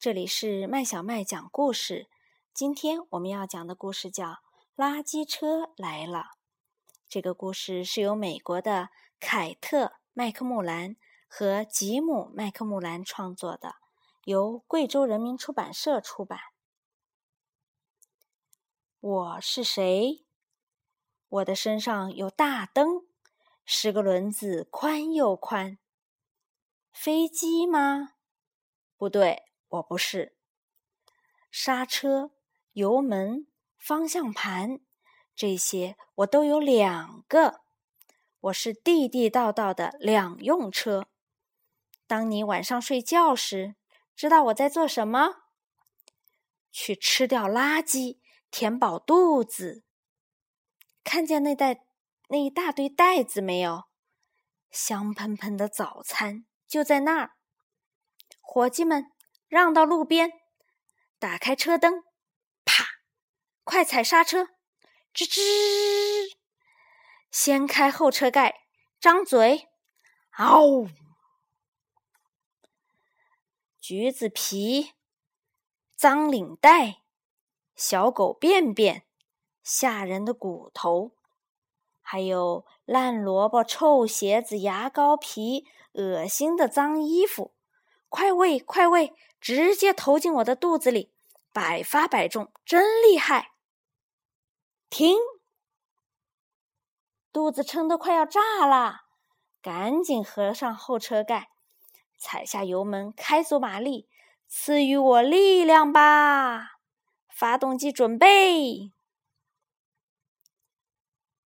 这里是麦小麦讲故事。今天我们要讲的故事叫《垃圾车来了》。这个故事是由美国的凯特·麦克穆兰和吉姆·麦克穆兰创作的，由贵州人民出版社出版。我是谁？我的身上有大灯，十个轮子，宽又宽。飞机吗？不对，我不是。刹车、油门、方向盘，这些我都有两个。我是地地道道的两用车。当你晚上睡觉时，知道我在做什么？去吃掉垃圾，填饱肚子。看见那袋那一大堆袋子没有？香喷喷的早餐就在那儿。伙计们，让到路边！打开车灯，啪！快踩刹车，吱吱！掀开后车盖，张嘴，嗷！橘子皮，脏领带，小狗便便。吓人的骨头，还有烂萝卜、臭鞋子、牙膏皮、恶心的脏衣服，快喂，快喂，直接投进我的肚子里，百发百中，真厉害！停，肚子撑得快要炸了，赶紧合上后车盖，踩下油门，开足马力，赐予我力量吧！发动机准备。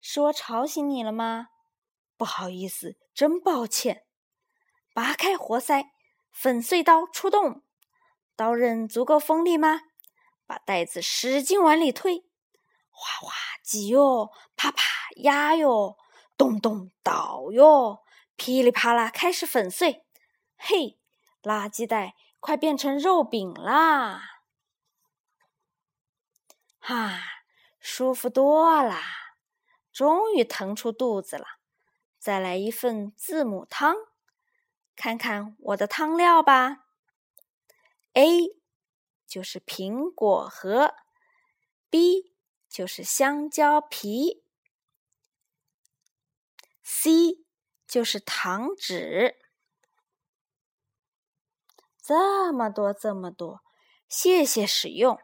是我吵醒你了吗？不好意思，真抱歉。拔开活塞，粉碎刀出动。刀刃足够锋利吗？把袋子使劲往里推。哗哗挤哟，啪啪压哟，咚咚倒哟，噼里啪啦开始粉碎。嘿，垃圾袋快变成肉饼啦！哈，舒服多啦。终于腾出肚子了，再来一份字母汤，看看我的汤料吧。A 就是苹果核，B 就是香蕉皮，C 就是糖纸。这么多，这么多，谢谢使用。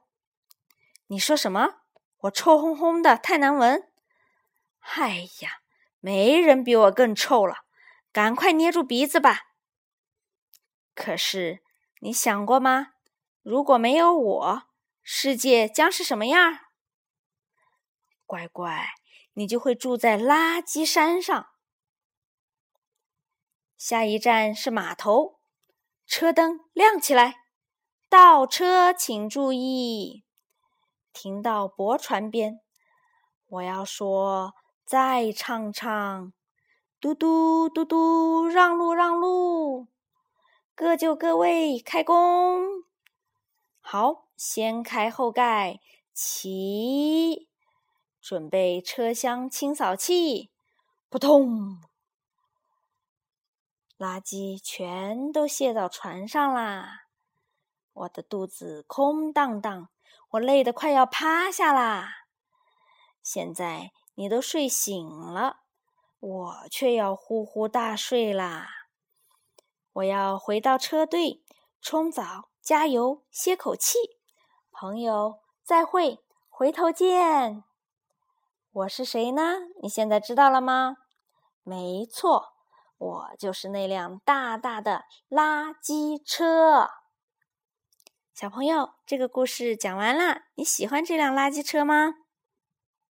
你说什么？我臭烘烘的，太难闻。哎呀，没人比我更臭了，赶快捏住鼻子吧！可是你想过吗？如果没有我，世界将是什么样？乖乖，你就会住在垃圾山上。下一站是码头，车灯亮起来，倒车请注意，停到驳船边。我要说。再唱唱，嘟嘟嘟嘟，让路让路，各就各位，开工。好，先开后盖，起，准备车厢清扫器，扑通，垃圾全都卸到船上啦。我的肚子空荡荡，我累得快要趴下啦。现在。你都睡醒了，我却要呼呼大睡啦！我要回到车队，冲澡、加油、歇口气。朋友，再会，回头见。我是谁呢？你现在知道了吗？没错，我就是那辆大大的垃圾车。小朋友，这个故事讲完了，你喜欢这辆垃圾车吗？